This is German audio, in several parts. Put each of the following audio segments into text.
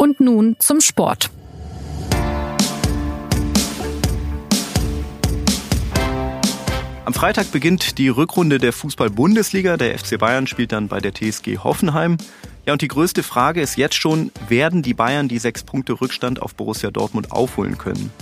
Und nun zum Sport. Am Freitag beginnt die Rückrunde der Fußball-Bundesliga. Der FC Bayern spielt dann bei der TSG Hoffenheim. Ja, und die größte Frage ist jetzt schon, werden die Bayern die sechs Punkte Rückstand auf Borussia Dortmund aufholen können?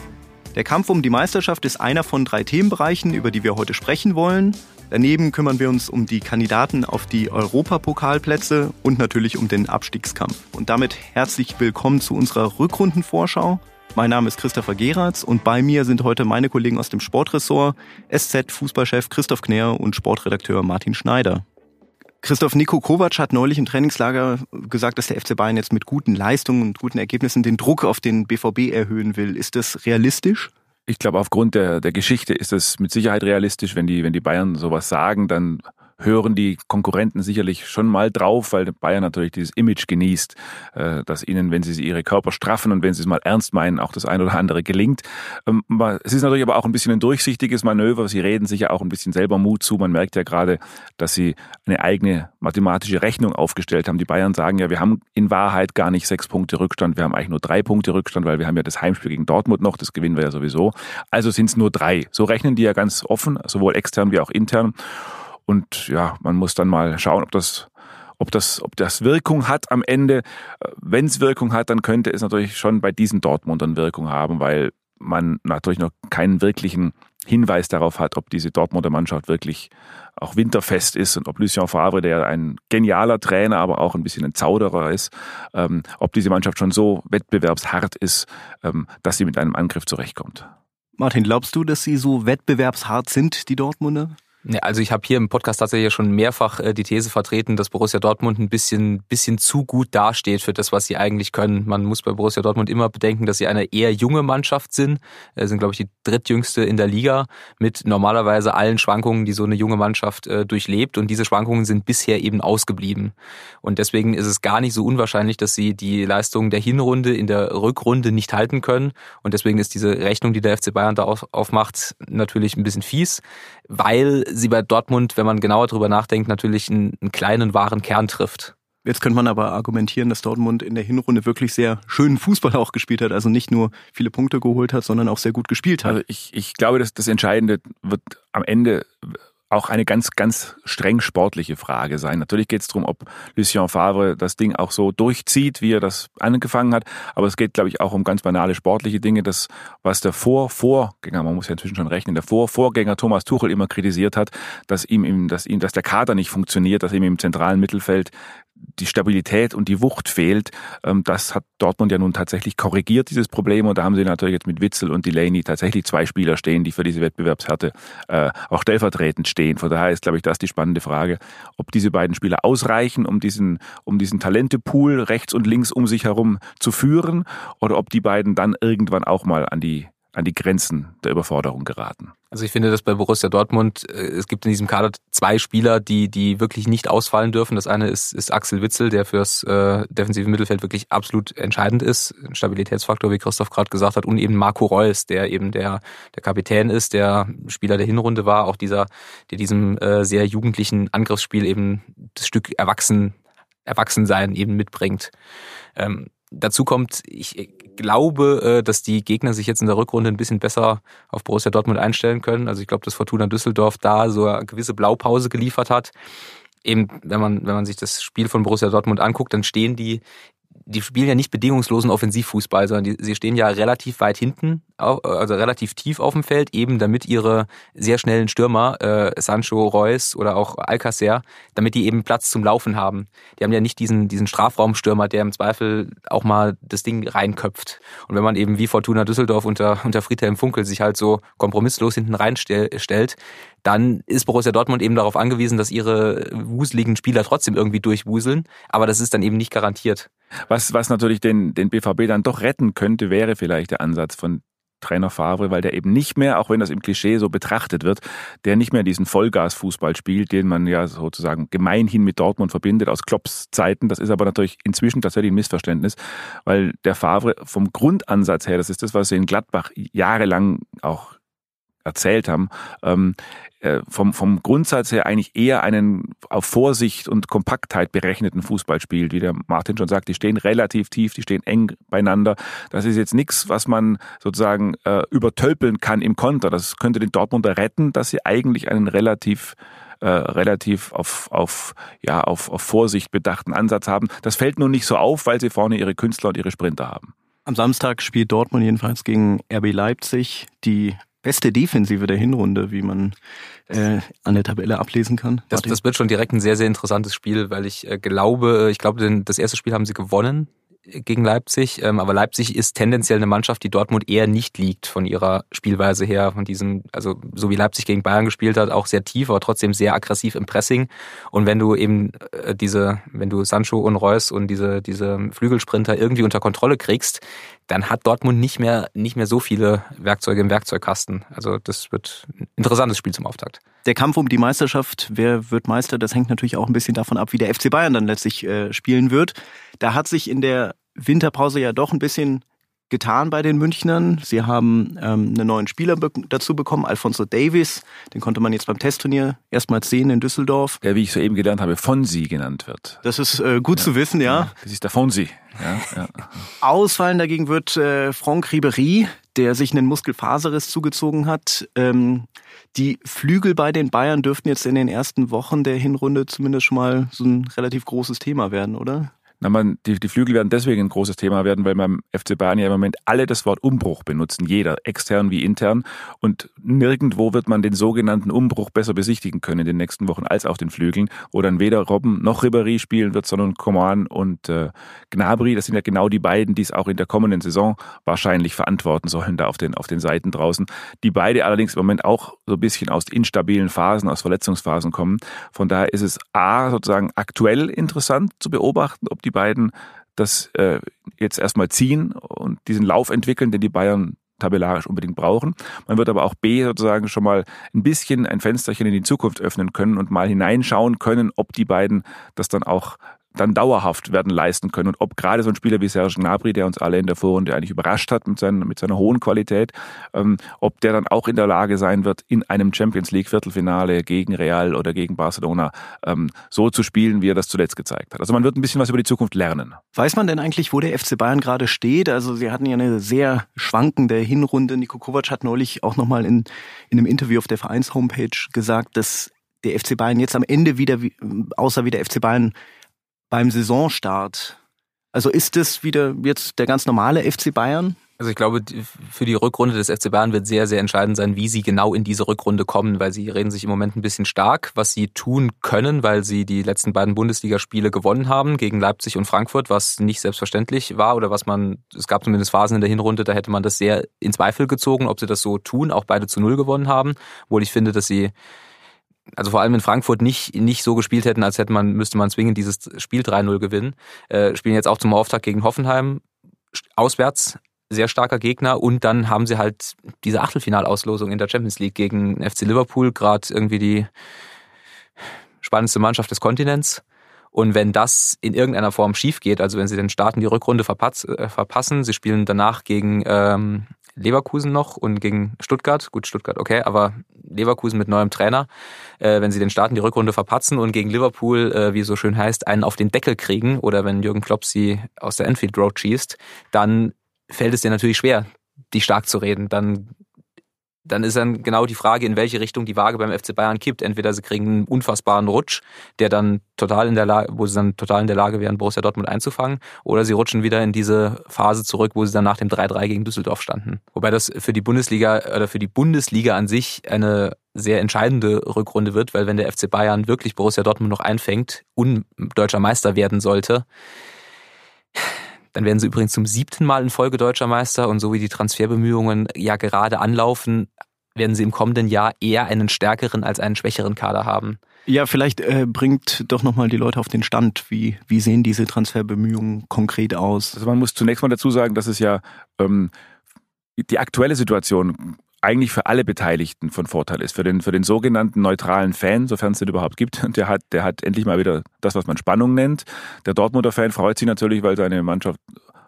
Der Kampf um die Meisterschaft ist einer von drei Themenbereichen, über die wir heute sprechen wollen. Daneben kümmern wir uns um die Kandidaten auf die Europapokalplätze und natürlich um den Abstiegskampf. Und damit herzlich willkommen zu unserer Rückrundenvorschau. Mein Name ist Christopher Geratz und bei mir sind heute meine Kollegen aus dem Sportressort, SZ-Fußballchef Christoph Kner und Sportredakteur Martin Schneider. Christoph Niko Kovac hat neulich im Trainingslager gesagt, dass der FC Bayern jetzt mit guten Leistungen und guten Ergebnissen den Druck auf den BVB erhöhen will. Ist das realistisch? Ich glaube, aufgrund der, der Geschichte ist es mit Sicherheit realistisch. Wenn die, wenn die Bayern sowas sagen, dann hören die Konkurrenten sicherlich schon mal drauf, weil Bayern natürlich dieses Image genießt, äh, dass ihnen, wenn sie ihre Körper straffen und wenn sie es mal ernst meinen, auch das ein oder andere gelingt. Ähm, es ist natürlich aber auch ein bisschen ein durchsichtiges Manöver. Sie reden sich ja auch ein bisschen selber Mut zu. Man merkt ja gerade, dass sie eine eigene mathematische Rechnung aufgestellt haben. Die Bayern sagen ja, wir haben in Wahrheit gar nicht sechs Punkte Rückstand, wir haben eigentlich nur drei Punkte Rückstand, weil wir haben ja das Heimspiel gegen Dortmund noch, das gewinnen wir ja sowieso. Also sind es nur drei. So rechnen die ja ganz offen, sowohl extern wie auch intern. Und ja, man muss dann mal schauen, ob das ob das, ob das Wirkung hat am Ende. Wenn es Wirkung hat, dann könnte es natürlich schon bei diesen Dortmundern Wirkung haben, weil man natürlich noch keinen wirklichen Hinweis darauf hat, ob diese Dortmunder Mannschaft wirklich auch winterfest ist und ob Lucien Favre, der ein genialer Trainer, aber auch ein bisschen ein Zauderer ist, ähm, ob diese Mannschaft schon so wettbewerbshart ist, ähm, dass sie mit einem Angriff zurechtkommt. Martin, glaubst du, dass sie so wettbewerbshart sind, die Dortmunder? Ja, also ich habe hier im Podcast tatsächlich schon mehrfach äh, die These vertreten, dass Borussia Dortmund ein bisschen, bisschen zu gut dasteht für das, was sie eigentlich können. Man muss bei Borussia Dortmund immer bedenken, dass sie eine eher junge Mannschaft sind. Sie sind, glaube ich, die drittjüngste in der Liga mit normalerweise allen Schwankungen, die so eine junge Mannschaft äh, durchlebt. Und diese Schwankungen sind bisher eben ausgeblieben. Und deswegen ist es gar nicht so unwahrscheinlich, dass sie die Leistung der Hinrunde in der Rückrunde nicht halten können. Und deswegen ist diese Rechnung, die der FC Bayern da aufmacht, natürlich ein bisschen fies, weil sie bei Dortmund, wenn man genauer drüber nachdenkt, natürlich einen, einen kleinen wahren Kern trifft. Jetzt könnte man aber argumentieren, dass Dortmund in der Hinrunde wirklich sehr schönen Fußball auch gespielt hat. Also nicht nur viele Punkte geholt hat, sondern auch sehr gut gespielt hat. Also ich, ich glaube, dass das Entscheidende wird am Ende auch eine ganz, ganz streng sportliche Frage sein. Natürlich geht es darum, ob Lucien Favre das Ding auch so durchzieht, wie er das angefangen hat. Aber es geht, glaube ich, auch um ganz banale sportliche Dinge. Das, was der Vor-Vorgänger, man muss ja inzwischen schon rechnen, der Vor-Vorgänger Thomas Tuchel immer kritisiert hat, dass ihm, dass ihm, dass der Kader nicht funktioniert, dass ihm im zentralen Mittelfeld die Stabilität und die Wucht fehlt. Ähm, das hat Dortmund ja nun tatsächlich korrigiert, dieses Problem. Und da haben sie natürlich jetzt mit Witzel und Delaney tatsächlich zwei Spieler stehen, die für diese Wettbewerbshärte äh, auch stellvertretend stehen. Von daher ist, glaube ich, das die spannende Frage, ob diese beiden Spieler ausreichen, um diesen, um diesen Talentepool rechts und links um sich herum zu führen, oder ob die beiden dann irgendwann auch mal an die an die Grenzen der Überforderung geraten. Also ich finde, dass bei Borussia Dortmund, äh, es gibt in diesem Kader zwei Spieler, die, die wirklich nicht ausfallen dürfen. Das eine ist, ist Axel Witzel, der fürs äh, defensive Mittelfeld wirklich absolut entscheidend ist. Ein Stabilitätsfaktor, wie Christoph gerade gesagt hat. Und eben Marco Reus, der eben der, der Kapitän ist, der Spieler der Hinrunde war, auch dieser, der diesem äh, sehr jugendlichen Angriffsspiel eben das Stück Erwachsen, Erwachsensein eben mitbringt. Ähm, dazu kommt, ich glaube, äh, dass die Gegner sich jetzt in der Rückrunde ein bisschen besser auf Borussia Dortmund einstellen können. Also ich glaube, dass Fortuna Düsseldorf da so eine gewisse Blaupause geliefert hat. Eben, wenn man, wenn man sich das Spiel von Borussia Dortmund anguckt, dann stehen die die spielen ja nicht bedingungslosen Offensivfußball, sondern die, sie stehen ja relativ weit hinten, also relativ tief auf dem Feld, eben damit ihre sehr schnellen Stürmer, äh, Sancho, Reus oder auch Alcacer, damit die eben Platz zum Laufen haben. Die haben ja nicht diesen, diesen Strafraumstürmer, der im Zweifel auch mal das Ding reinköpft. Und wenn man eben wie Fortuna Düsseldorf unter, unter Friedhelm Funkel sich halt so kompromisslos hinten reinstellt, dann ist Borussia Dortmund eben darauf angewiesen, dass ihre wuseligen Spieler trotzdem irgendwie durchwuseln. Aber das ist dann eben nicht garantiert. Was, was natürlich den, den BVB dann doch retten könnte, wäre vielleicht der Ansatz von Trainer Favre, weil der eben nicht mehr, auch wenn das im Klischee so betrachtet wird, der nicht mehr diesen Vollgasfußball spielt, den man ja sozusagen gemeinhin mit Dortmund verbindet aus Klopps Zeiten. Das ist aber natürlich inzwischen tatsächlich ein Missverständnis, weil der Favre vom Grundansatz her, das ist das, was sie in Gladbach jahrelang auch erzählt haben, ähm, äh, vom, vom Grundsatz her eigentlich eher einen auf Vorsicht und Kompaktheit berechneten Fußball spielt. Wie der Martin schon sagt, die stehen relativ tief, die stehen eng beieinander. Das ist jetzt nichts, was man sozusagen äh, übertölpeln kann im Konter. Das könnte den Dortmunder retten, dass sie eigentlich einen relativ äh, relativ auf, auf, ja, auf, auf Vorsicht bedachten Ansatz haben. Das fällt nun nicht so auf, weil sie vorne ihre Künstler und ihre Sprinter haben. Am Samstag spielt Dortmund jedenfalls gegen RB Leipzig, die beste Defensive der Hinrunde, wie man äh, an der Tabelle ablesen kann. Das, das, wird schon direkt ein sehr, sehr interessantes Spiel, weil ich äh, glaube, ich glaube, das erste Spiel haben sie gewonnen gegen Leipzig, ähm, aber Leipzig ist tendenziell eine Mannschaft, die Dortmund eher nicht liegt von ihrer Spielweise her, von diesem, also so wie Leipzig gegen Bayern gespielt hat, auch sehr tief, aber trotzdem sehr aggressiv im Pressing. Und wenn du eben äh, diese, wenn du Sancho und Reus und diese, diese Flügelsprinter irgendwie unter Kontrolle kriegst, dann hat Dortmund nicht mehr, nicht mehr so viele Werkzeuge im Werkzeugkasten. Also das wird ein interessantes Spiel zum Auftakt. Der Kampf um die Meisterschaft, wer wird Meister, das hängt natürlich auch ein bisschen davon ab, wie der FC Bayern dann letztlich äh, spielen wird. Da hat sich in der Winterpause ja doch ein bisschen getan bei den Münchnern. Sie haben ähm, einen neuen Spieler be dazu bekommen, Alfonso Davis. Den konnte man jetzt beim Testturnier erstmals sehen in Düsseldorf. Der, wie ich soeben gelernt habe, Fonsi genannt wird. Das ist äh, gut ja. zu wissen, ja. ja. Das ist der Fonsi. Ja. Ausfallen dagegen wird äh, Franck Ribery, der sich einen Muskelfaserriss zugezogen hat. Ähm, die Flügel bei den Bayern dürften jetzt in den ersten Wochen der Hinrunde zumindest schon mal so ein relativ großes Thema werden, oder? Na, man, die, die Flügel werden deswegen ein großes Thema werden, weil beim FC Bayern ja im Moment alle das Wort Umbruch benutzen, jeder, extern wie intern. Und nirgendwo wird man den sogenannten Umbruch besser besichtigen können in den nächsten Wochen als auf den Flügeln, wo dann weder Robben noch Ribéry spielen wird, sondern Coman und äh, Gnabry. Das sind ja genau die beiden, die es auch in der kommenden Saison wahrscheinlich verantworten sollen, da auf den, auf den Seiten draußen. Die beide allerdings im Moment auch so ein bisschen aus instabilen Phasen, aus Verletzungsphasen kommen. Von daher ist es A, sozusagen aktuell interessant zu beobachten, ob die beiden das äh, jetzt erstmal ziehen und diesen Lauf entwickeln, den die Bayern tabellarisch unbedingt brauchen. Man wird aber auch B sozusagen schon mal ein bisschen ein Fensterchen in die Zukunft öffnen können und mal hineinschauen können, ob die beiden das dann auch dann dauerhaft werden leisten können. Und ob gerade so ein Spieler wie Serge Gnabry, der uns alle in der Vorrunde eigentlich überrascht hat mit, seinen, mit seiner hohen Qualität, ähm, ob der dann auch in der Lage sein wird, in einem Champions League Viertelfinale gegen Real oder gegen Barcelona ähm, so zu spielen, wie er das zuletzt gezeigt hat. Also man wird ein bisschen was über die Zukunft lernen. Weiß man denn eigentlich, wo der FC Bayern gerade steht? Also sie hatten ja eine sehr schwankende Hinrunde. Nico Kovac hat neulich auch nochmal in, in einem Interview auf der Vereins-Homepage gesagt, dass der FC Bayern jetzt am Ende wieder, außer wie der FC Bayern beim Saisonstart. Also ist das wieder jetzt der ganz normale FC Bayern? Also ich glaube, für die Rückrunde des FC Bayern wird sehr, sehr entscheidend sein, wie sie genau in diese Rückrunde kommen, weil sie reden sich im Moment ein bisschen stark, was sie tun können, weil sie die letzten beiden Bundesligaspiele gewonnen haben gegen Leipzig und Frankfurt, was nicht selbstverständlich war oder was man, es gab zumindest Phasen in der Hinrunde, da hätte man das sehr in Zweifel gezogen, ob sie das so tun, auch beide zu Null gewonnen haben, obwohl ich finde, dass sie also vor allem in Frankfurt nicht, nicht so gespielt hätten, als hätte man, müsste man zwingend dieses Spiel 3-0 gewinnen. Äh, spielen jetzt auch zum Auftakt gegen Hoffenheim auswärts, sehr starker Gegner und dann haben sie halt diese Achtelfinalauslosung in der Champions League gegen FC Liverpool, gerade irgendwie die spannendste Mannschaft des Kontinents. Und wenn das in irgendeiner Form schief geht, also wenn sie den Starten die Rückrunde äh, verpassen, sie spielen danach gegen ähm, Leverkusen noch und gegen Stuttgart. Gut, Stuttgart, okay, aber Leverkusen mit neuem Trainer. Äh, wenn sie den Starten die Rückrunde verpatzen und gegen Liverpool, äh, wie es so schön heißt, einen auf den Deckel kriegen oder wenn Jürgen Klopp sie aus der Enfield Road schießt, dann fällt es dir natürlich schwer, die stark zu reden. Dann dann ist dann genau die Frage, in welche Richtung die Waage beim FC Bayern kippt. Entweder sie kriegen einen unfassbaren Rutsch, der dann total in der Lage, wo sie dann total in der Lage wären, Borussia Dortmund einzufangen, oder sie rutschen wieder in diese Phase zurück, wo sie dann nach dem 3-3 gegen Düsseldorf standen. Wobei das für die Bundesliga oder für die Bundesliga an sich eine sehr entscheidende Rückrunde wird, weil wenn der FC Bayern wirklich Borussia Dortmund noch einfängt und deutscher Meister werden sollte, dann werden sie übrigens zum siebten Mal in Folge deutscher Meister und so wie die Transferbemühungen ja gerade anlaufen, werden sie im kommenden Jahr eher einen stärkeren als einen schwächeren Kader haben. Ja, vielleicht äh, bringt doch nochmal die Leute auf den Stand. Wie, wie sehen diese Transferbemühungen konkret aus? Also man muss zunächst mal dazu sagen, dass es ja ähm, die aktuelle Situation eigentlich für alle Beteiligten von Vorteil ist. Für den, für den sogenannten neutralen Fan, sofern es den überhaupt gibt, der hat, der hat endlich mal wieder das, was man Spannung nennt. Der Dortmunder Fan freut sich natürlich, weil seine Mannschaft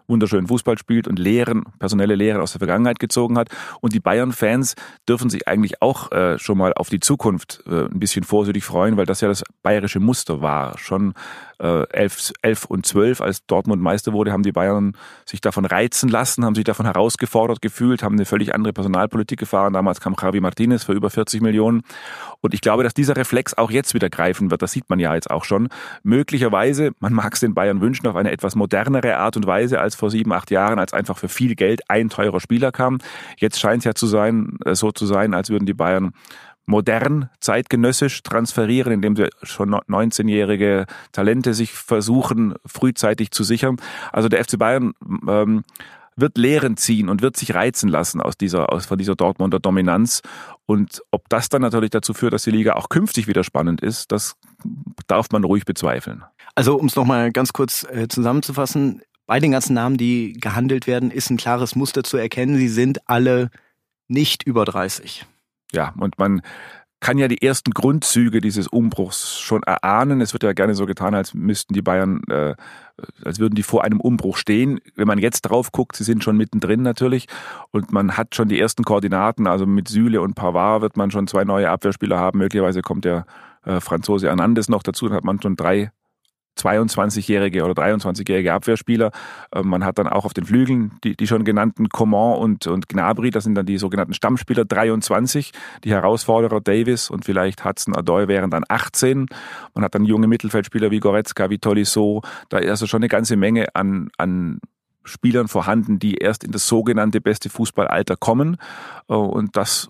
wunderschönen Fußball spielt und Lehren, personelle Lehren aus der Vergangenheit gezogen hat. Und die Bayern-Fans dürfen sich eigentlich auch äh, schon mal auf die Zukunft äh, ein bisschen vorsichtig freuen, weil das ja das bayerische Muster war. Schon äh, 11, 11 und 12, als Dortmund Meister wurde, haben die Bayern sich davon reizen lassen, haben sich davon herausgefordert gefühlt, haben eine völlig andere Personalpolitik gefahren. Damals kam Javi Martinez für über 40 Millionen. Und ich glaube, dass dieser Reflex auch jetzt wieder greifen wird. Das sieht man ja jetzt auch schon. Möglicherweise, man mag es den Bayern wünschen, auf eine etwas modernere Art und Weise als vor sieben, acht Jahren, als einfach für viel Geld ein teurer Spieler kam. Jetzt scheint es ja zu sein, äh, so zu sein, als würden die Bayern modern, zeitgenössisch transferieren, indem sie schon 19-jährige Talente sich versuchen, frühzeitig zu sichern. Also der FC Bayern ähm, wird Lehren ziehen und wird sich reizen lassen aus dieser, aus, von dieser Dortmunder Dominanz. Und ob das dann natürlich dazu führt, dass die Liga auch künftig wieder spannend ist, das darf man ruhig bezweifeln. Also um es nochmal ganz kurz äh, zusammenzufassen, bei den ganzen Namen, die gehandelt werden, ist ein klares Muster zu erkennen. Sie sind alle nicht über 30. Ja, und man kann ja die ersten Grundzüge dieses Umbruchs schon erahnen. Es wird ja gerne so getan, als müssten die Bayern, äh, als würden die vor einem Umbruch stehen. Wenn man jetzt drauf guckt, sie sind schon mittendrin natürlich und man hat schon die ersten Koordinaten. Also mit Süle und Pavard wird man schon zwei neue Abwehrspieler haben. Möglicherweise kommt der äh, Franzose Hernandez noch dazu. Dann hat man schon drei 22-jährige oder 23-jährige Abwehrspieler. Ähm, man hat dann auch auf den Flügeln die, die schon genannten Coman und, und Gnabry, das sind dann die sogenannten Stammspieler 23. Die Herausforderer Davis und vielleicht Hudson Adoy wären dann 18. Man hat dann junge Mittelfeldspieler wie Goretzka, wie Tolisso. Da ist also schon eine ganze Menge an, an Spielern vorhanden, die erst in das sogenannte beste Fußballalter kommen. Äh, und das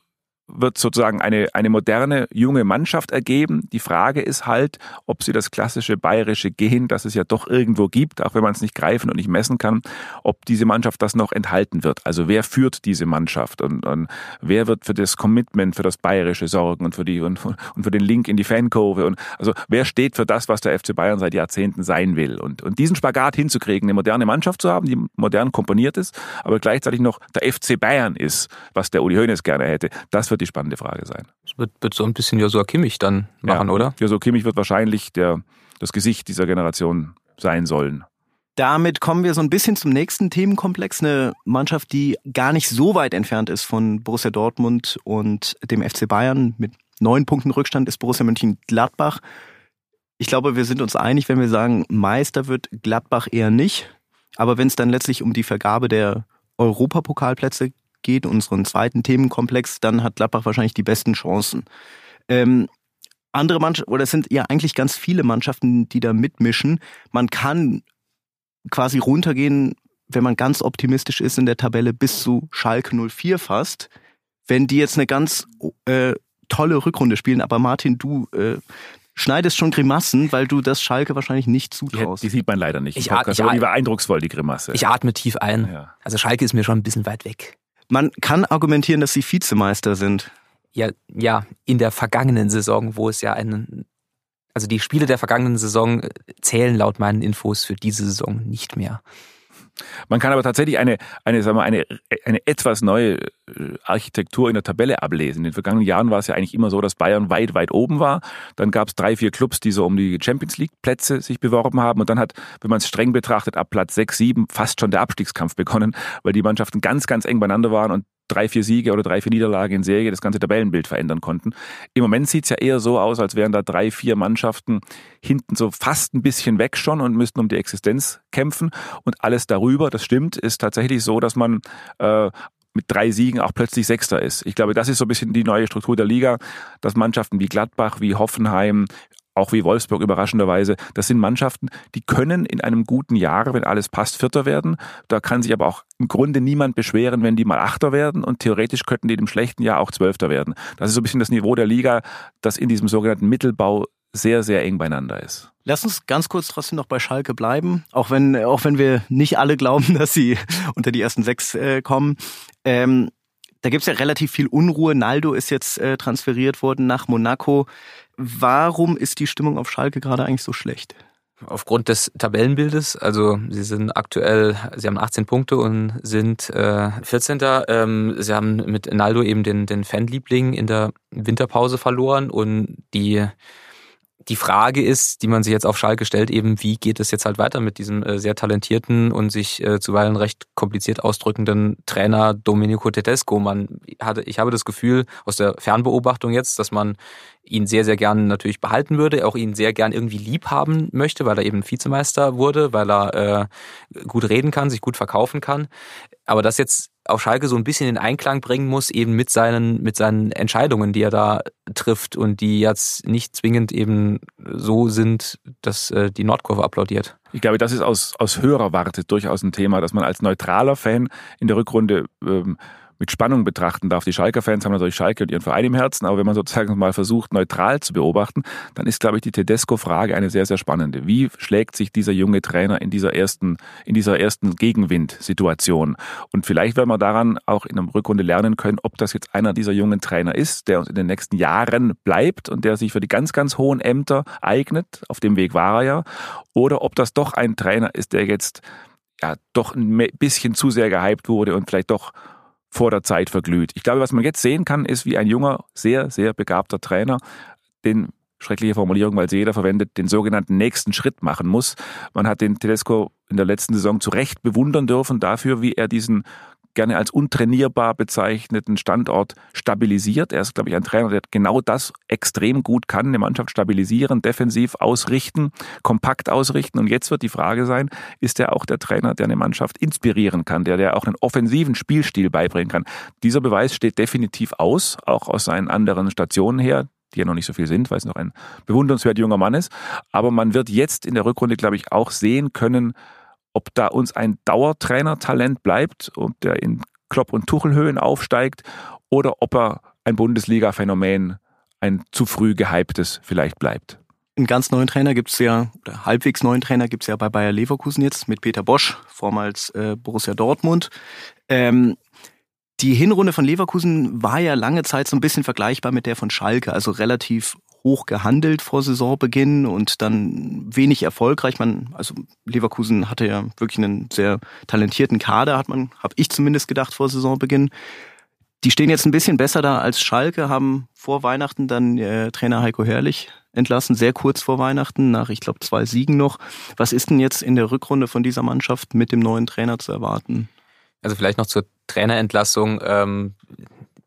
wird sozusagen eine, eine moderne junge Mannschaft ergeben. Die Frage ist halt, ob sie das klassische bayerische Gen, das es ja doch irgendwo gibt, auch wenn man es nicht greifen und nicht messen kann, ob diese Mannschaft das noch enthalten wird. Also wer führt diese Mannschaft und, und wer wird für das Commitment, für das Bayerische sorgen und für die und, und für den Link in die Fankurve und also wer steht für das, was der FC Bayern seit Jahrzehnten sein will und, und diesen Spagat hinzukriegen, eine moderne Mannschaft zu haben, die modern komponiert ist, aber gleichzeitig noch der FC Bayern ist, was der Uli Hoeneß gerne hätte, das wird wird die spannende Frage sein. Das wird, wird so ein bisschen Josua Kimmich dann machen, ja, oder? Josua Kimmich wird wahrscheinlich der, das Gesicht dieser Generation sein sollen. Damit kommen wir so ein bisschen zum nächsten Themenkomplex. Eine Mannschaft, die gar nicht so weit entfernt ist von Borussia Dortmund und dem FC Bayern. Mit neun Punkten Rückstand ist Borussia Mönchengladbach. Ich glaube, wir sind uns einig, wenn wir sagen, Meister wird Gladbach eher nicht. Aber wenn es dann letztlich um die Vergabe der Europapokalplätze geht, unseren zweiten Themenkomplex, dann hat Gladbach wahrscheinlich die besten Chancen. Ähm, andere Mannschaften, oder es sind ja eigentlich ganz viele Mannschaften, die da mitmischen. Man kann quasi runtergehen, wenn man ganz optimistisch ist in der Tabelle, bis zu Schalke 04 fast. Wenn die jetzt eine ganz äh, tolle Rückrunde spielen, aber Martin, du äh, schneidest schon Grimassen, weil du das Schalke wahrscheinlich nicht zutraust. Die, die sieht man leider nicht. Ich, ich, ich, die war eindrucksvoll, die Grimasse. Ich atme tief ein. Ja. Also Schalke ist mir schon ein bisschen weit weg. Man kann argumentieren, dass sie Vizemeister sind. Ja, ja, in der vergangenen Saison, wo es ja einen, also die Spiele der vergangenen Saison zählen laut meinen Infos für diese Saison nicht mehr. Man kann aber tatsächlich eine, eine, sagen wir, eine, eine etwas neue äh, Architektur in der Tabelle ablesen. In den vergangenen Jahren war es ja eigentlich immer so, dass Bayern weit, weit oben war. Dann gab es drei, vier Clubs, die so um die Champions League Plätze sich beworben haben. Und dann hat, wenn man es streng betrachtet, ab Platz sechs, sieben fast schon der Abstiegskampf begonnen, weil die Mannschaften ganz, ganz eng beieinander waren und drei, vier Siege oder drei, vier Niederlagen in Serie das ganze Tabellenbild verändern konnten. Im Moment sieht es ja eher so aus, als wären da drei, vier Mannschaften hinten so fast ein bisschen weg schon und müssten um die Existenz kämpfen. Und alles darüber, das stimmt, ist tatsächlich so, dass man äh, mit drei Siegen auch plötzlich Sechster ist. Ich glaube, das ist so ein bisschen die neue Struktur der Liga, dass Mannschaften wie Gladbach, wie Hoffenheim, auch wie Wolfsburg überraschenderweise. Das sind Mannschaften, die können in einem guten Jahr, wenn alles passt, Vierter werden. Da kann sich aber auch im Grunde niemand beschweren, wenn die mal Achter werden und theoretisch könnten die im schlechten Jahr auch Zwölfter werden. Das ist so ein bisschen das Niveau der Liga, das in diesem sogenannten Mittelbau sehr, sehr eng beieinander ist. Lass uns ganz kurz trotzdem noch bei Schalke bleiben, auch wenn, auch wenn wir nicht alle glauben, dass sie unter die ersten sechs äh, kommen. Ähm, da gibt's ja relativ viel Unruhe. Naldo ist jetzt äh, transferiert worden nach Monaco. Warum ist die Stimmung auf Schalke gerade eigentlich so schlecht? Aufgrund des Tabellenbildes, also sie sind aktuell, sie haben 18 Punkte und sind äh, 14. Ähm, sie haben mit Naldo eben den, den Fanliebling in der Winterpause verloren und die die Frage ist, die man sich jetzt auf Schalke stellt, eben, wie geht es jetzt halt weiter mit diesem äh, sehr talentierten und sich äh, zuweilen recht kompliziert ausdrückenden Trainer Domenico Tedesco. Man hatte, ich habe das Gefühl aus der Fernbeobachtung jetzt, dass man ihn sehr, sehr gern natürlich behalten würde, auch ihn sehr gern irgendwie lieb haben möchte, weil er eben Vizemeister wurde, weil er äh, gut reden kann, sich gut verkaufen kann. Aber das jetzt auf Schalke so ein bisschen in Einklang bringen muss, eben mit seinen, mit seinen Entscheidungen, die er da trifft und die jetzt nicht zwingend eben so sind, dass äh, die Nordkurve applaudiert. Ich glaube, das ist aus, aus höherer Warte durchaus ein Thema, dass man als neutraler Fan in der Rückrunde ähm, mit Spannung betrachten darf. Die Schalker-Fans haben natürlich Schalke und ihren Verein im Herzen, aber wenn man sozusagen mal versucht, neutral zu beobachten, dann ist, glaube ich, die Tedesco-Frage eine sehr, sehr spannende. Wie schlägt sich dieser junge Trainer in dieser ersten, in dieser ersten Gegenwind-Situation? Und vielleicht werden wir daran auch in einer Rückrunde lernen können, ob das jetzt einer dieser jungen Trainer ist, der uns in den nächsten Jahren bleibt und der sich für die ganz, ganz hohen Ämter eignet. Auf dem Weg war er ja. Oder ob das doch ein Trainer ist, der jetzt ja doch ein bisschen zu sehr gehypt wurde und vielleicht doch vor der Zeit verglüht. Ich glaube, was man jetzt sehen kann, ist, wie ein junger, sehr, sehr begabter Trainer den schreckliche Formulierung, weil sie jeder verwendet, den sogenannten nächsten Schritt machen muss. Man hat den Tedesco in der letzten Saison zu Recht bewundern dürfen dafür, wie er diesen gerne als untrainierbar bezeichneten Standort stabilisiert. Er ist, glaube ich, ein Trainer, der genau das extrem gut kann, eine Mannschaft stabilisieren, defensiv ausrichten, kompakt ausrichten. Und jetzt wird die Frage sein, ist er auch der Trainer, der eine Mannschaft inspirieren kann, der, der auch einen offensiven Spielstil beibringen kann. Dieser Beweis steht definitiv aus, auch aus seinen anderen Stationen her die ja noch nicht so viel sind, weil es noch ein bewundernswert junger Mann ist. Aber man wird jetzt in der Rückrunde, glaube ich, auch sehen können, ob da uns ein Dauertrainer-Talent bleibt und der in Klopp- und Tuchelhöhen aufsteigt oder ob er ein Bundesliga-Phänomen, ein zu früh gehyptes vielleicht bleibt. Einen ganz neuen Trainer gibt es ja, oder halbwegs neuen Trainer gibt es ja bei Bayer Leverkusen jetzt mit Peter Bosch, vormals äh, Borussia Dortmund. Ähm, die Hinrunde von Leverkusen war ja lange Zeit so ein bisschen vergleichbar mit der von Schalke, also relativ hoch gehandelt vor Saisonbeginn und dann wenig erfolgreich. Man, also Leverkusen hatte ja wirklich einen sehr talentierten Kader, hat man, habe ich zumindest gedacht vor Saisonbeginn. Die stehen jetzt ein bisschen besser da als Schalke, haben vor Weihnachten dann äh, Trainer Heiko Herrlich entlassen, sehr kurz vor Weihnachten, nach ich glaube zwei Siegen noch. Was ist denn jetzt in der Rückrunde von dieser Mannschaft mit dem neuen Trainer zu erwarten? Also vielleicht noch zur Trainerentlassung. Ähm,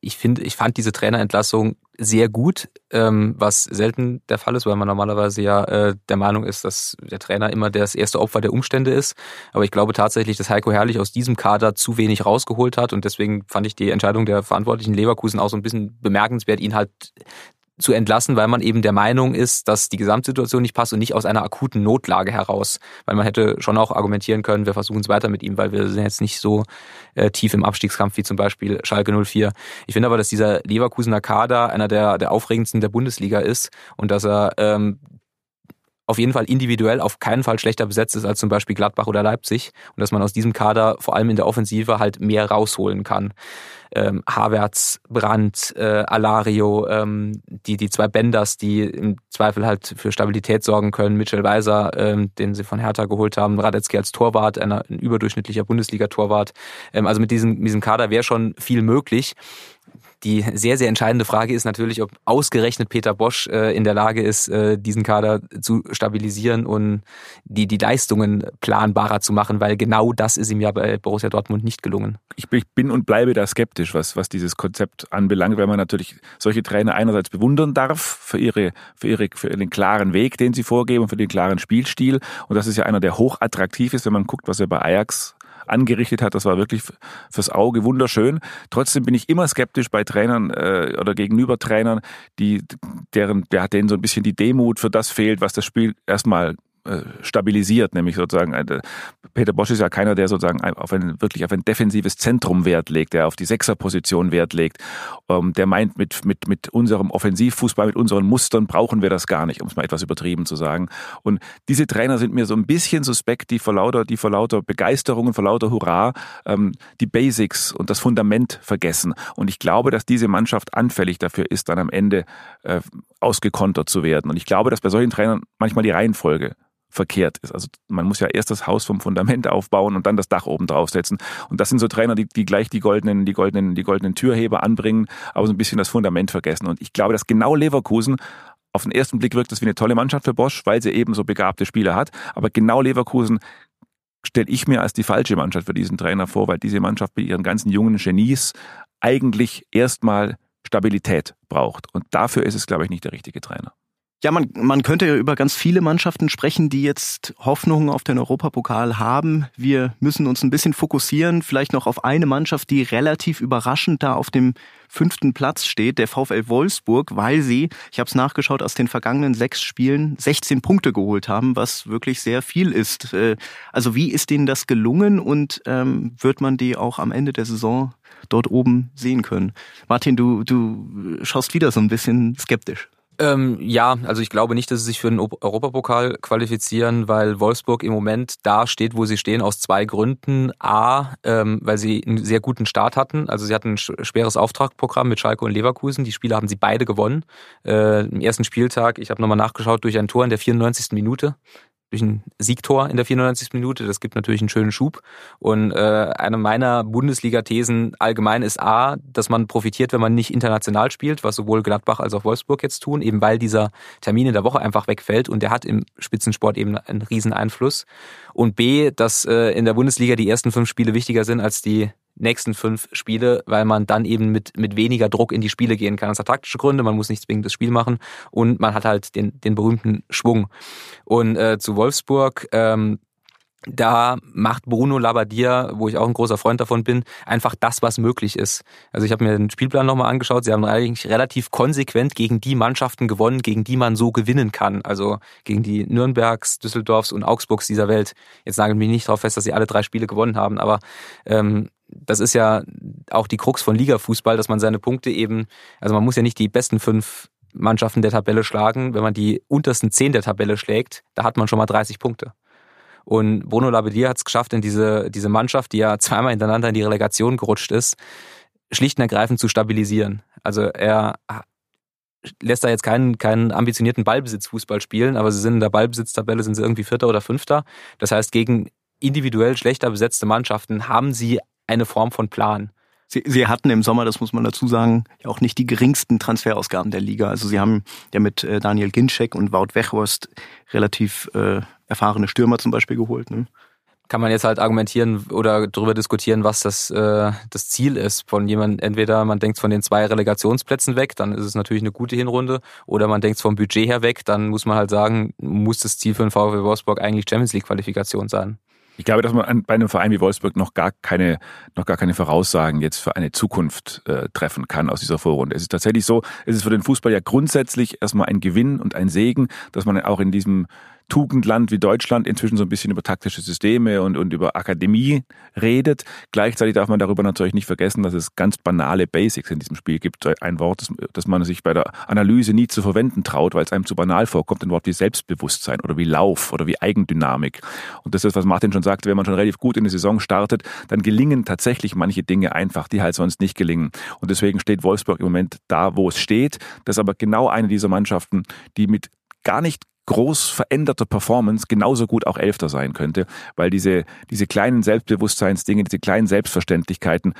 ich finde, ich fand diese Trainerentlassung sehr gut, ähm, was selten der Fall ist, weil man normalerweise ja äh, der Meinung ist, dass der Trainer immer das erste Opfer der Umstände ist. Aber ich glaube tatsächlich, dass Heiko Herrlich aus diesem Kader zu wenig rausgeholt hat und deswegen fand ich die Entscheidung der Verantwortlichen Leverkusen auch so ein bisschen bemerkenswert, ihn halt zu entlassen, weil man eben der Meinung ist, dass die Gesamtsituation nicht passt und nicht aus einer akuten Notlage heraus. Weil man hätte schon auch argumentieren können, wir versuchen es weiter mit ihm, weil wir sind jetzt nicht so äh, tief im Abstiegskampf wie zum Beispiel Schalke 04. Ich finde aber, dass dieser Leverkusener Kader einer der, der aufregendsten der Bundesliga ist und dass er ähm, auf jeden Fall individuell auf keinen Fall schlechter besetzt ist als zum Beispiel Gladbach oder Leipzig und dass man aus diesem Kader vor allem in der Offensive halt mehr rausholen kann. Ähm, Havertz, Brandt, äh, Alario, ähm, die, die zwei Benders, die im Zweifel halt für Stabilität sorgen können, Mitchell Weiser, ähm, den sie von Hertha geholt haben, Radetzky als Torwart, einer, ein überdurchschnittlicher Bundesliga-Torwart. Ähm, also mit diesem, mit diesem Kader wäre schon viel möglich. Die sehr, sehr entscheidende Frage ist natürlich, ob ausgerechnet Peter Bosch äh, in der Lage ist, äh, diesen Kader zu stabilisieren und die, die Leistungen planbarer zu machen, weil genau das ist ihm ja bei Borussia Dortmund nicht gelungen. Ich bin und bleibe da skeptisch, was, was dieses Konzept anbelangt, weil man natürlich solche Trainer einerseits bewundern darf für, ihre, für, ihre, für den klaren Weg, den sie vorgeben, für den klaren Spielstil. Und das ist ja einer, der hochattraktiv ist, wenn man guckt, was er bei Ajax angerichtet hat. Das war wirklich fürs Auge wunderschön. Trotzdem bin ich immer skeptisch bei Trainern äh, oder gegenüber Trainern, die deren, der hat denen so ein bisschen die Demut für das fehlt, was das Spiel erstmal stabilisiert, nämlich sozusagen äh, Peter Bosch ist ja keiner, der sozusagen auf ein wirklich auf ein defensives Zentrum Wert legt, der auf die Sechserposition Wert legt. Ähm, der meint, mit, mit, mit unserem Offensivfußball, mit unseren Mustern brauchen wir das gar nicht, um es mal etwas übertrieben zu sagen. Und diese Trainer sind mir so ein bisschen suspekt, die vor lauter, die vor lauter Begeisterung und vor lauter Hurra ähm, die Basics und das Fundament vergessen. Und ich glaube, dass diese Mannschaft anfällig dafür ist, dann am Ende äh, ausgekontert zu werden. Und ich glaube, dass bei solchen Trainern manchmal die Reihenfolge verkehrt ist. Also man muss ja erst das Haus vom Fundament aufbauen und dann das Dach oben draufsetzen. Und das sind so Trainer, die, die gleich die goldenen, die goldenen, die goldenen Türheber anbringen, aber so ein bisschen das Fundament vergessen. Und ich glaube, dass genau Leverkusen auf den ersten Blick wirkt das wie eine tolle Mannschaft für Bosch, weil sie eben so begabte Spieler hat. Aber genau Leverkusen stelle ich mir als die falsche Mannschaft für diesen Trainer vor, weil diese Mannschaft mit ihren ganzen jungen Genies eigentlich erstmal Stabilität braucht. Und dafür ist es, glaube ich, nicht der richtige Trainer. Ja, man, man könnte ja über ganz viele Mannschaften sprechen, die jetzt Hoffnungen auf den Europapokal haben. Wir müssen uns ein bisschen fokussieren, vielleicht noch auf eine Mannschaft, die relativ überraschend da auf dem fünften Platz steht, der VfL Wolfsburg, weil sie, ich habe es nachgeschaut, aus den vergangenen sechs Spielen 16 Punkte geholt haben, was wirklich sehr viel ist. Äh, also wie ist denen das gelungen und ähm, wird man die auch am Ende der Saison dort oben sehen können? Martin, du, du schaust wieder so ein bisschen skeptisch. Ähm, ja, also ich glaube nicht, dass sie sich für den Europapokal qualifizieren, weil Wolfsburg im Moment da steht, wo sie stehen, aus zwei Gründen. A, ähm, weil sie einen sehr guten Start hatten. Also sie hatten ein schweres Auftragprogramm mit Schalke und Leverkusen. Die Spiele haben sie beide gewonnen. Äh, Im ersten Spieltag, ich habe nochmal nachgeschaut, durch ein Tor in der 94. Minute durch ein Siegtor in der 94. Minute. Das gibt natürlich einen schönen Schub. Und äh, eine meiner Bundesliga-Thesen allgemein ist A, dass man profitiert, wenn man nicht international spielt, was sowohl Gladbach als auch Wolfsburg jetzt tun, eben weil dieser Termin in der Woche einfach wegfällt und der hat im Spitzensport eben einen riesen Einfluss. Und B, dass äh, in der Bundesliga die ersten fünf Spiele wichtiger sind als die nächsten fünf Spiele, weil man dann eben mit, mit weniger Druck in die Spiele gehen kann. Das hat taktische Gründe, man muss nicht zwingend das Spiel machen und man hat halt den, den berühmten Schwung. Und äh, zu Wolfsburg, ähm, da macht Bruno Labbadia, wo ich auch ein großer Freund davon bin, einfach das, was möglich ist. Also ich habe mir den Spielplan nochmal angeschaut. Sie haben eigentlich relativ konsequent gegen die Mannschaften gewonnen, gegen die man so gewinnen kann. Also gegen die Nürnbergs, Düsseldorfs und Augsburgs dieser Welt. Jetzt nagelt mich nicht darauf fest, dass sie alle drei Spiele gewonnen haben, aber ähm, das ist ja auch die Krux von Ligafußball, dass man seine Punkte eben, also man muss ja nicht die besten fünf Mannschaften der Tabelle schlagen. Wenn man die untersten zehn der Tabelle schlägt, da hat man schon mal 30 Punkte. Und Bruno Labbadia hat es geschafft, in diese, diese Mannschaft, die ja zweimal hintereinander in die Relegation gerutscht ist, schlicht und ergreifend zu stabilisieren. Also er lässt da jetzt keinen, keinen ambitionierten Ballbesitzfußball spielen, aber sie sind in der Ballbesitztabelle sind sie irgendwie Vierter oder Fünfter. Das heißt, gegen individuell schlechter besetzte Mannschaften haben sie eine Form von Plan. Sie, sie hatten im Sommer, das muss man dazu sagen, ja auch nicht die geringsten Transferausgaben der Liga. Also sie haben ja mit äh, Daniel Ginczek und Wout Weghorst relativ äh, erfahrene Stürmer zum Beispiel geholt. Ne? Kann man jetzt halt argumentieren oder darüber diskutieren, was das, äh, das Ziel ist von jemand. Entweder man denkt von den zwei Relegationsplätzen weg, dann ist es natürlich eine gute Hinrunde, oder man denkt vom Budget her weg, dann muss man halt sagen, muss das Ziel für den VfW Wolfsburg eigentlich Champions League Qualifikation sein. Ich glaube, dass man bei einem Verein wie Wolfsburg noch gar keine, noch gar keine Voraussagen jetzt für eine Zukunft äh, treffen kann aus dieser Vorrunde. Es ist tatsächlich so, es ist für den Fußball ja grundsätzlich erstmal ein Gewinn und ein Segen, dass man auch in diesem Tugendland wie Deutschland inzwischen so ein bisschen über taktische Systeme und, und über Akademie redet. Gleichzeitig darf man darüber natürlich nicht vergessen, dass es ganz banale Basics in diesem Spiel gibt. Ein Wort, das, das man sich bei der Analyse nie zu verwenden traut, weil es einem zu banal vorkommt. Ein Wort wie Selbstbewusstsein oder wie Lauf oder wie Eigendynamik. Und das ist, was Martin schon sagte, wenn man schon relativ gut in die Saison startet, dann gelingen tatsächlich manche Dinge einfach, die halt sonst nicht gelingen. Und deswegen steht Wolfsburg im Moment da, wo es steht. Das ist aber genau eine dieser Mannschaften, die mit gar nicht groß veränderter Performance genauso gut auch Elfter sein könnte, weil diese, diese kleinen Selbstbewusstseinsdinge, diese kleinen Selbstverständlichkeiten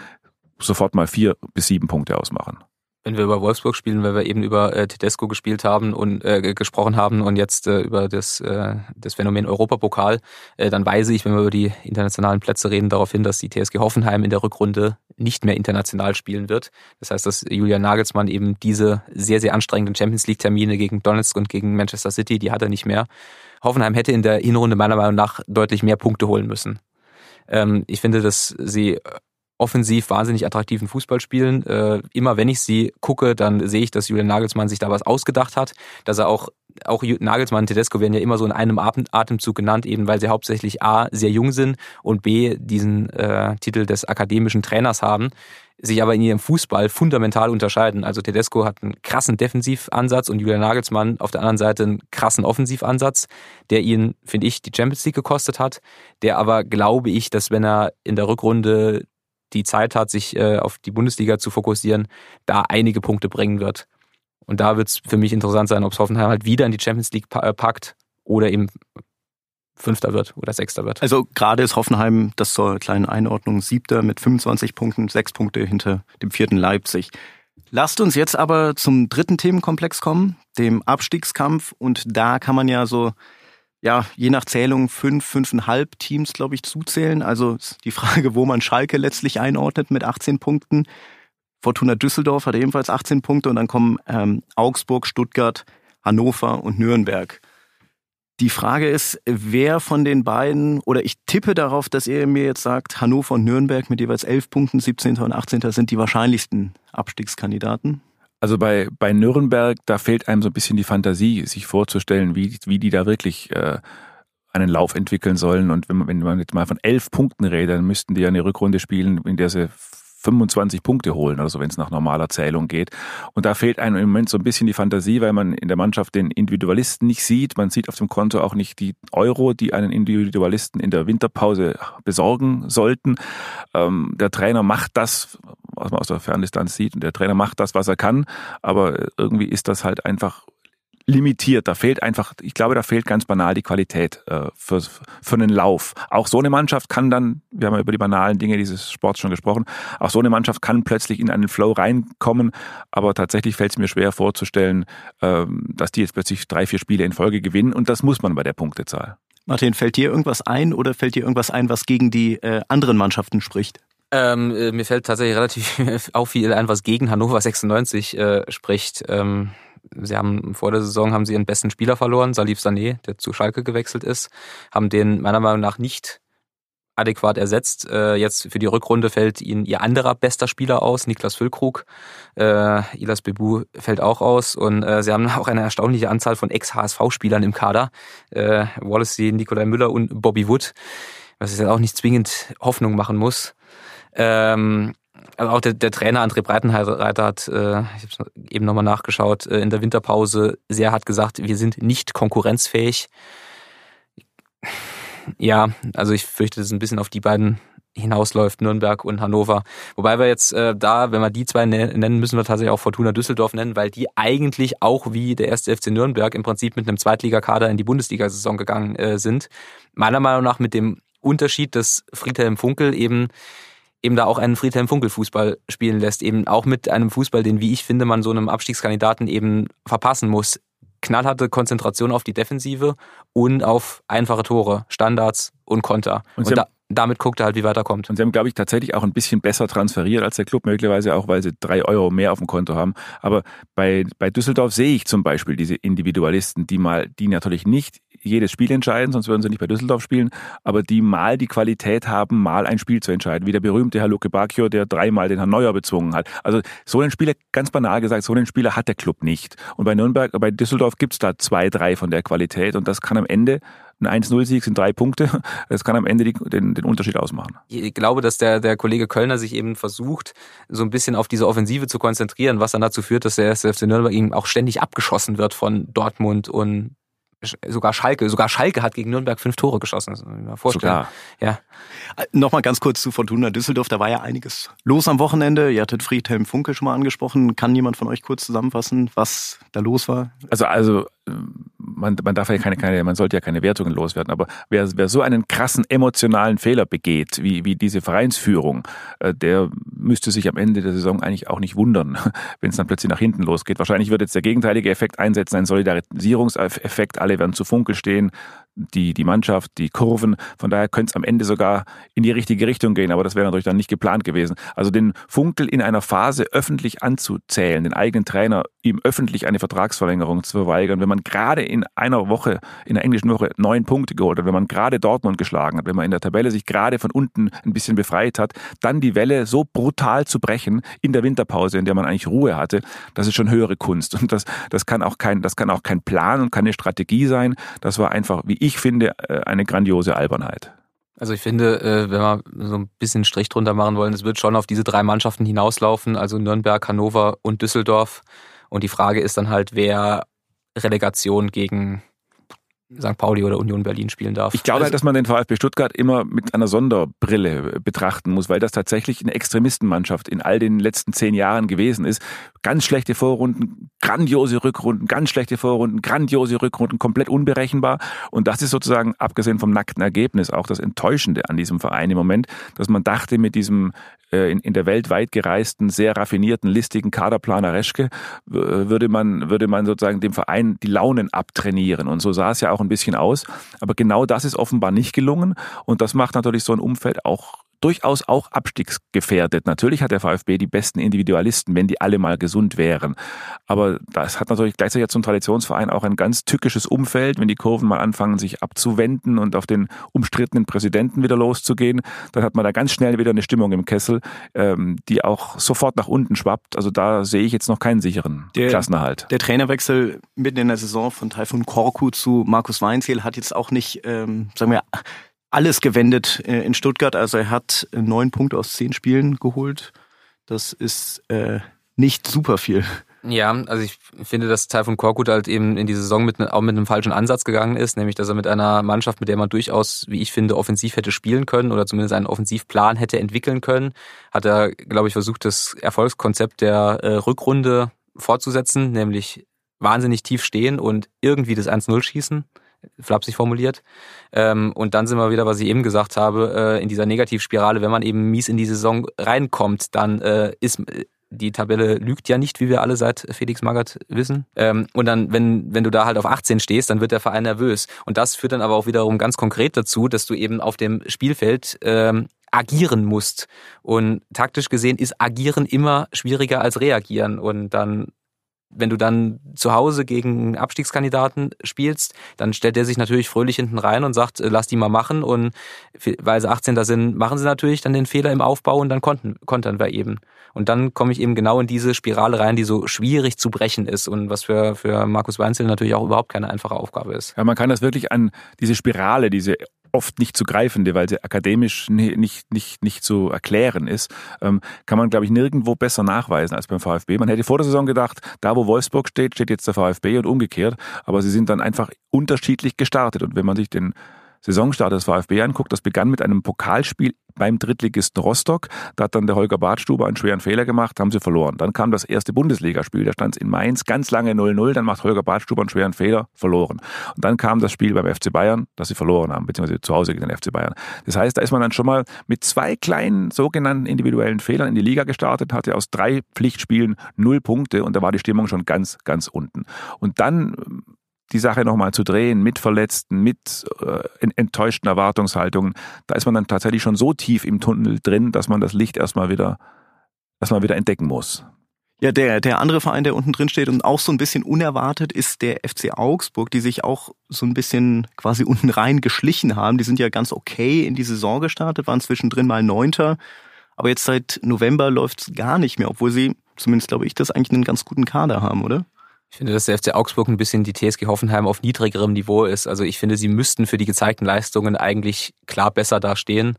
sofort mal vier bis sieben Punkte ausmachen wenn wir über Wolfsburg spielen, weil wir eben über äh, Tedesco gespielt haben und äh, gesprochen haben und jetzt äh, über das, äh, das Phänomen Europapokal, äh, dann weise ich, wenn wir über die internationalen Plätze reden, darauf hin, dass die TSG Hoffenheim in der Rückrunde nicht mehr international spielen wird. Das heißt, dass Julian Nagelsmann eben diese sehr, sehr anstrengenden Champions League-Termine gegen Donetsk und gegen Manchester City, die hat er nicht mehr. Hoffenheim hätte in der Hinrunde meiner Meinung nach deutlich mehr Punkte holen müssen. Ähm, ich finde, dass sie offensiv wahnsinnig attraktiven Fußball spielen. Äh, immer wenn ich sie gucke, dann sehe ich, dass Julian Nagelsmann sich da was ausgedacht hat, dass er auch auch Nagelsmann und Tedesco werden ja immer so in einem Atemzug genannt, eben weil sie hauptsächlich A, sehr jung sind und B, diesen äh, Titel des akademischen Trainers haben, sich aber in ihrem Fußball fundamental unterscheiden. Also Tedesco hat einen krassen Defensivansatz und Julian Nagelsmann auf der anderen Seite einen krassen Offensivansatz, der ihn, finde ich, die Champions League gekostet hat, der aber, glaube ich, dass wenn er in der Rückrunde die Zeit hat, sich äh, auf die Bundesliga zu fokussieren, da einige Punkte bringen wird. Und da wird es für mich interessant sein, ob es Hoffenheim halt wieder in die Champions League äh, packt oder eben Fünfter wird oder Sechster wird. Also gerade ist Hoffenheim, das zur kleinen Einordnung, Siebter mit 25 Punkten, sechs Punkte hinter dem vierten Leipzig. Lasst uns jetzt aber zum dritten Themenkomplex kommen, dem Abstiegskampf. Und da kann man ja so, ja, je nach Zählung fünf, fünfeinhalb Teams, glaube ich, zuzählen. Also die Frage, wo man Schalke letztlich einordnet mit 18 Punkten. Fortuna Düsseldorf hat ebenfalls 18 Punkte und dann kommen ähm, Augsburg, Stuttgart, Hannover und Nürnberg. Die Frage ist, wer von den beiden, oder ich tippe darauf, dass ihr mir jetzt sagt, Hannover und Nürnberg mit jeweils 11 Punkten, 17. und 18. sind die wahrscheinlichsten Abstiegskandidaten. Also bei, bei Nürnberg, da fehlt einem so ein bisschen die Fantasie, sich vorzustellen, wie, wie die da wirklich äh, einen Lauf entwickeln sollen. Und wenn man, wenn man jetzt mal von elf Punkten redet, dann müssten die ja eine Rückrunde spielen, in der sie 25 Punkte holen oder so, wenn es nach normaler Zählung geht. Und da fehlt einem im Moment so ein bisschen die Fantasie, weil man in der Mannschaft den Individualisten nicht sieht. Man sieht auf dem Konto auch nicht die Euro, die einen Individualisten in der Winterpause besorgen sollten. Ähm, der Trainer macht das, was man aus der Ferndistanz sieht, und der Trainer macht das, was er kann, aber irgendwie ist das halt einfach limitiert. Da fehlt einfach, ich glaube, da fehlt ganz banal die Qualität äh, für, für einen Lauf. Auch so eine Mannschaft kann dann, wir haben ja über die banalen Dinge dieses Sports schon gesprochen, auch so eine Mannschaft kann plötzlich in einen Flow reinkommen, aber tatsächlich fällt es mir schwer vorzustellen, ähm, dass die jetzt plötzlich drei, vier Spiele in Folge gewinnen und das muss man bei der Punktezahl. Martin, fällt dir irgendwas ein oder fällt dir irgendwas ein, was gegen die äh, anderen Mannschaften spricht? Ähm, äh, mir fällt tatsächlich relativ auch viel ein, was gegen Hannover 96 äh, spricht. Ähm, Sie haben vor der Saison haben sie ihren besten Spieler verloren, Salif Sané, der zu Schalke gewechselt ist, haben den meiner Meinung nach nicht adäquat ersetzt. Äh, jetzt für die Rückrunde fällt ihnen ihr anderer bester Spieler aus, Niklas Füllkrug. Äh, Ilas Bebu fällt auch aus und äh, sie haben auch eine erstaunliche Anzahl von Ex-HSV-Spielern im Kader. Äh, Wallacey, Nikolai Müller und Bobby Wood, was jetzt auch nicht zwingend Hoffnung machen muss. Ähm, also auch der, der Trainer André Breitenreiter hat, äh, ich habe eben nochmal nachgeschaut, äh, in der Winterpause sehr hart gesagt, wir sind nicht konkurrenzfähig. Ja, also ich fürchte, dass es ein bisschen auf die beiden hinausläuft, Nürnberg und Hannover. Wobei wir jetzt äh, da, wenn wir die zwei ne-, nennen, müssen wir tatsächlich auch Fortuna Düsseldorf nennen, weil die eigentlich auch wie der erste FC Nürnberg im Prinzip mit einem Zweitligakader in die Bundesliga-Saison gegangen äh, sind. Meiner Meinung nach mit dem Unterschied, dass Friedhelm Funkel eben eben da auch einen Friedhelm Funkel Fußball spielen lässt, eben auch mit einem Fußball, den, wie ich finde, man so einem Abstiegskandidaten eben verpassen muss. Knallharte Konzentration auf die Defensive und auf einfache Tore, Standards und Konter. Und, und da, damit guckt er halt, wie weit er kommt. Und sie haben, glaube ich, tatsächlich auch ein bisschen besser transferiert als der Club, möglicherweise auch, weil sie drei Euro mehr auf dem Konto haben. Aber bei, bei Düsseldorf sehe ich zum Beispiel diese Individualisten, die mal, die natürlich nicht jedes Spiel entscheiden, sonst würden sie nicht bei Düsseldorf spielen, aber die mal die Qualität haben, mal ein Spiel zu entscheiden. Wie der berühmte Herr Luke Bacchio, der dreimal den Herrn Neuer bezwungen hat. Also so einen Spieler, ganz banal gesagt, so einen Spieler hat der Club nicht. Und bei Nürnberg, bei Düsseldorf gibt's da zwei, drei von der Qualität und das kann am Ende ein 1-0-Sieg sind drei Punkte. Das kann am Ende die, den, den Unterschied ausmachen. Ich glaube, dass der, der Kollege Kölner sich eben versucht, so ein bisschen auf diese Offensive zu konzentrieren, was dann dazu führt, dass der FC Nürnberg ihm auch ständig abgeschossen wird von Dortmund und sogar Schalke, sogar Schalke hat gegen Nürnberg fünf Tore geschossen. Das mal vorstellen. Sogar. Ja. Nochmal ganz kurz zu Fortuna Düsseldorf. Da war ja einiges los am Wochenende. Ihr hattet Friedhelm Funke schon mal angesprochen. Kann jemand von euch kurz zusammenfassen, was da los war? Also, also man, man darf ja keine, keine, man sollte ja keine Wertungen loswerden, aber wer, wer so einen krassen emotionalen Fehler begeht, wie, wie diese Vereinsführung, äh, der müsste sich am Ende der Saison eigentlich auch nicht wundern, wenn es dann plötzlich nach hinten losgeht. Wahrscheinlich wird jetzt der gegenteilige Effekt einsetzen, ein Solidarisierungseffekt, alle werden zu Funkel stehen, die, die Mannschaft, die Kurven. Von daher könnte es am Ende sogar in die richtige Richtung gehen, aber das wäre natürlich dann nicht geplant gewesen. Also den Funkel in einer Phase öffentlich anzuzählen, den eigenen Trainer ihm öffentlich eine Vertragsverlängerung zu verweigern, wenn man gerade in einer Woche, in der englischen Woche neun Punkte geholt hat, wenn man gerade Dortmund geschlagen hat, wenn man in der Tabelle sich gerade von unten ein bisschen befreit hat, dann die Welle so brutal zu brechen in der Winterpause, in der man eigentlich Ruhe hatte, das ist schon höhere Kunst. Und das, das kann auch kein, das kann auch kein Plan und keine Strategie sein. Das war einfach, wie ich finde, äh, eine grandiose Albernheit. Also ich finde, äh, wenn wir so ein bisschen Strich drunter machen wollen, es wird schon auf diese drei Mannschaften hinauslaufen, also Nürnberg, Hannover und Düsseldorf. Und die Frage ist dann halt, wer Relegation gegen St. Pauli oder Union Berlin spielen darf. Ich glaube halt, also, dass man den VfB Stuttgart immer mit einer Sonderbrille betrachten muss, weil das tatsächlich eine Extremistenmannschaft in all den letzten zehn Jahren gewesen ist. Ganz schlechte Vorrunden, grandiose Rückrunden, ganz schlechte Vorrunden, grandiose Rückrunden, komplett unberechenbar. Und das ist sozusagen, abgesehen vom nackten Ergebnis, auch das Enttäuschende an diesem Verein im Moment, dass man dachte, mit diesem äh, in, in der weltweit gereisten, sehr raffinierten, listigen Kaderplaner Reschke würde man, würde man sozusagen dem Verein die Launen abtrainieren. Und so sah es ja auch ein bisschen aus. Aber genau das ist offenbar nicht gelungen. Und das macht natürlich so ein Umfeld auch durchaus auch abstiegsgefährdet. Natürlich hat der VfB die besten Individualisten, wenn die alle mal gesund wären. Aber das hat natürlich gleichzeitig zum Traditionsverein auch ein ganz tückisches Umfeld. Wenn die Kurven mal anfangen, sich abzuwenden und auf den umstrittenen Präsidenten wieder loszugehen, dann hat man da ganz schnell wieder eine Stimmung im Kessel, ähm, die auch sofort nach unten schwappt. Also da sehe ich jetzt noch keinen sicheren der, Klassenerhalt. Der Trainerwechsel mitten in der Saison von Taifun Korku zu Markus Weinziel hat jetzt auch nicht, ähm, sagen wir, alles gewendet äh, in Stuttgart. Also er hat neun Punkte aus zehn Spielen geholt. Das ist äh, nicht super viel. Ja, also ich finde, dass Taifun Korkut halt eben in die Saison mit, auch mit einem falschen Ansatz gegangen ist, nämlich dass er mit einer Mannschaft, mit der man durchaus, wie ich finde, offensiv hätte spielen können oder zumindest einen Offensivplan hätte entwickeln können, hat er, glaube ich, versucht, das Erfolgskonzept der äh, Rückrunde fortzusetzen, nämlich wahnsinnig tief stehen und irgendwie das 1-0 schießen flapsig formuliert. Ähm, und dann sind wir wieder, was ich eben gesagt habe, äh, in dieser Negativspirale, wenn man eben mies in die Saison reinkommt, dann äh, ist äh, die Tabelle lügt ja nicht, wie wir alle seit Felix Magath wissen. Ähm, und dann, wenn, wenn du da halt auf 18 stehst, dann wird der Verein nervös. Und das führt dann aber auch wiederum ganz konkret dazu, dass du eben auf dem Spielfeld ähm, agieren musst. Und taktisch gesehen ist agieren immer schwieriger als reagieren. Und dann wenn du dann zu Hause gegen Abstiegskandidaten spielst, dann stellt der sich natürlich fröhlich hinten rein und sagt, äh, lass die mal machen. Und weil sie 18 da sind, machen sie natürlich dann den Fehler im Aufbau und dann kontern, kontern wir eben. Und dann komme ich eben genau in diese Spirale rein, die so schwierig zu brechen ist und was für, für Markus Weinzel natürlich auch überhaupt keine einfache Aufgabe ist. Ja, man kann das wirklich an diese Spirale, diese oft nicht zu greifende, weil sie akademisch nicht, nicht, nicht zu erklären ist, ähm, kann man, glaube ich, nirgendwo besser nachweisen als beim VfB. Man hätte vor der Saison gedacht, da wo Wolfsburg steht, steht jetzt der VfB und umgekehrt, aber sie sind dann einfach unterschiedlich gestartet. Und wenn man sich den Saisonstart des VfB anguckt, das begann mit einem Pokalspiel beim Drittligisten Rostock. Da hat dann der Holger Badstuber einen schweren Fehler gemacht, haben sie verloren. Dann kam das erste Bundesligaspiel, da stand es in Mainz ganz lange 0-0, dann macht Holger Badstuber einen schweren Fehler, verloren. Und dann kam das Spiel beim FC Bayern, das sie verloren haben, beziehungsweise zu Hause gegen den FC Bayern. Das heißt, da ist man dann schon mal mit zwei kleinen sogenannten individuellen Fehlern in die Liga gestartet, hatte aus drei Pflichtspielen null Punkte und da war die Stimmung schon ganz, ganz unten. Und dann die Sache nochmal zu drehen mit Verletzten, mit äh, enttäuschten Erwartungshaltungen, da ist man dann tatsächlich schon so tief im Tunnel drin, dass man das Licht erstmal wieder, erstmal wieder entdecken muss. Ja, der, der andere Verein, der unten drin steht und auch so ein bisschen unerwartet, ist der FC Augsburg, die sich auch so ein bisschen quasi unten rein geschlichen haben. Die sind ja ganz okay in die Saison gestartet, waren zwischendrin mal Neunter. Aber jetzt seit November läuft's gar nicht mehr, obwohl sie, zumindest glaube ich, das eigentlich einen ganz guten Kader haben, oder? Ich finde, dass der FC Augsburg ein bisschen die TSG Hoffenheim auf niedrigerem Niveau ist. Also ich finde, sie müssten für die gezeigten Leistungen eigentlich klar besser dastehen.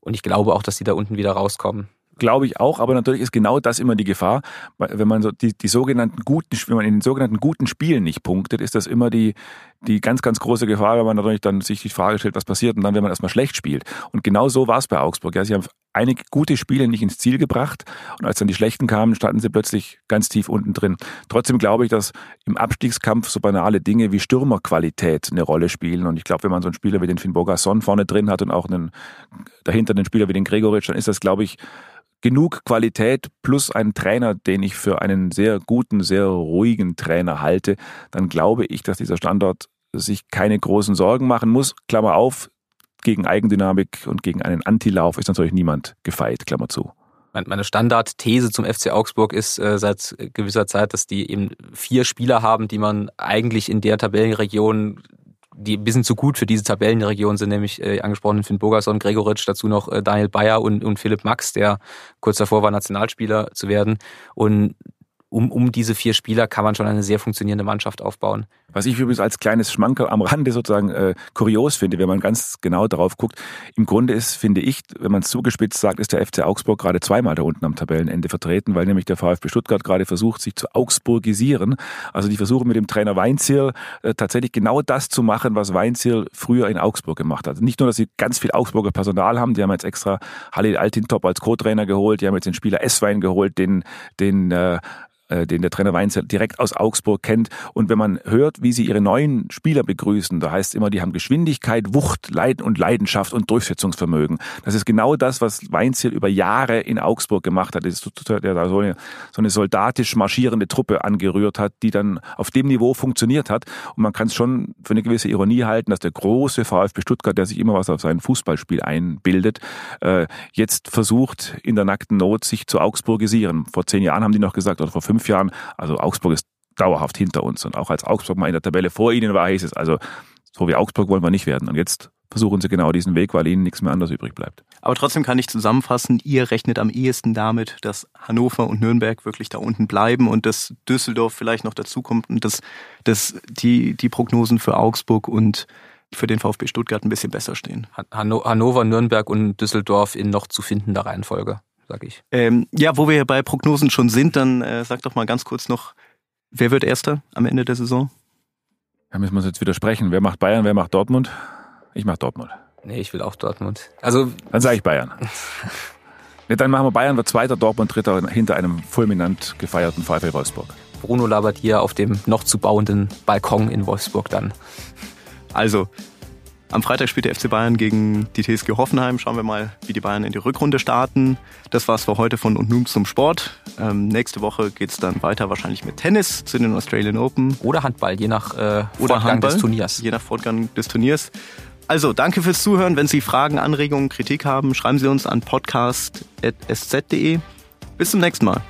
Und ich glaube auch, dass sie da unten wieder rauskommen. Glaube ich auch, aber natürlich ist genau das immer die Gefahr. Wenn man so die, die sogenannten guten, wenn man in den sogenannten guten Spielen nicht punktet, ist das immer die, die ganz, ganz große Gefahr, wenn man natürlich dann sich die Frage stellt, was passiert und dann, wenn man erstmal schlecht spielt. Und genau so war es bei Augsburg. Ja, sie haben einige gute Spiele nicht ins Ziel gebracht und als dann die schlechten kamen, standen sie plötzlich ganz tief unten drin. Trotzdem glaube ich, dass im Abstiegskampf so banale Dinge wie Stürmerqualität eine Rolle spielen und ich glaube, wenn man so einen Spieler wie den Finn Bogasson vorne drin hat und auch einen, dahinter einen Spieler wie den Gregoritsch, dann ist das, glaube ich, genug Qualität plus einen Trainer, den ich für einen sehr guten, sehr ruhigen Trainer halte, dann glaube ich, dass dieser Standort sich keine großen Sorgen machen muss. Klammer auf, gegen Eigendynamik und gegen einen Antilauf ist natürlich niemand gefeit, Klammer zu. Meine Standardthese zum FC Augsburg ist äh, seit gewisser Zeit, dass die eben vier Spieler haben, die man eigentlich in der Tabellenregion die ein bisschen zu gut für diese Tabellenregion sind, nämlich äh, angesprochen Finn Bogerson, Gregoritsch, dazu noch äh, Daniel Bayer und, und Philipp Max, der kurz davor war, Nationalspieler zu werden. Und um, um diese vier Spieler kann man schon eine sehr funktionierende Mannschaft aufbauen. Was ich übrigens als kleines Schmankerl am Rande sozusagen äh, kurios finde, wenn man ganz genau darauf guckt, im Grunde ist, finde ich, wenn man es zugespitzt sagt, ist der FC Augsburg gerade zweimal da unten am Tabellenende vertreten, weil nämlich der VfB Stuttgart gerade versucht, sich zu Augsburgisieren. Also die versuchen mit dem Trainer Weinzierl äh, tatsächlich genau das zu machen, was Weinzierl früher in Augsburg gemacht hat. Nicht nur, dass sie ganz viel Augsburger Personal haben, die haben jetzt extra Halil Altintop als Co-Trainer geholt, die haben jetzt den Spieler Esswein geholt, den, den äh, den der Trainer Weinzel direkt aus Augsburg kennt. Und wenn man hört, wie sie ihre neuen Spieler begrüßen, da heißt es immer, die haben Geschwindigkeit, Wucht, Leiden und Leidenschaft und Durchsetzungsvermögen. Das ist genau das, was Weinzel über Jahre in Augsburg gemacht hat. Das der da so eine, so eine soldatisch marschierende Truppe angerührt hat, die dann auf dem Niveau funktioniert hat. Und man kann es schon für eine gewisse Ironie halten, dass der große VfB Stuttgart, der sich immer was auf sein Fußballspiel einbildet, äh, jetzt versucht, in der nackten Not sich zu Augsburgisieren. Vor zehn Jahren haben die noch gesagt, oder vor fünf fünf Jahren. Also Augsburg ist dauerhaft hinter uns. Und auch als Augsburg mal in der Tabelle vor ihnen war, hieß es, also so wie Augsburg wollen wir nicht werden. Und jetzt versuchen sie genau diesen Weg, weil ihnen nichts mehr anderes übrig bleibt. Aber trotzdem kann ich zusammenfassen, ihr rechnet am ehesten damit, dass Hannover und Nürnberg wirklich da unten bleiben und dass Düsseldorf vielleicht noch dazukommt und dass, dass die, die Prognosen für Augsburg und für den VfB Stuttgart ein bisschen besser stehen. Hannover, Nürnberg und Düsseldorf in noch zu findender Reihenfolge sag ich. Ähm, ja, wo wir bei Prognosen schon sind, dann äh, sag doch mal ganz kurz noch, wer wird Erster am Ende der Saison? Da müssen wir uns jetzt widersprechen. Wer macht Bayern, wer macht Dortmund? Ich mach Dortmund. Nee, ich will auch Dortmund. Also Dann sage ich Bayern. ja, dann machen wir Bayern wird Zweiter, Dortmund Dritter hinter einem fulminant gefeierten VfL Wolfsburg. Bruno labert hier auf dem noch zu bauenden Balkon in Wolfsburg dann. Also, am Freitag spielt der FC Bayern gegen die TSG Hoffenheim. Schauen wir mal, wie die Bayern in die Rückrunde starten. Das war's für heute von und nun zum Sport. Ähm, nächste Woche geht's dann weiter wahrscheinlich mit Tennis zu den Australian Open. Oder Handball, je nach äh, Fortgang Handball, des Turniers. Je nach Fortgang des Turniers. Also, danke fürs Zuhören. Wenn Sie Fragen, Anregungen, Kritik haben, schreiben Sie uns an podcast.sz.de. Bis zum nächsten Mal.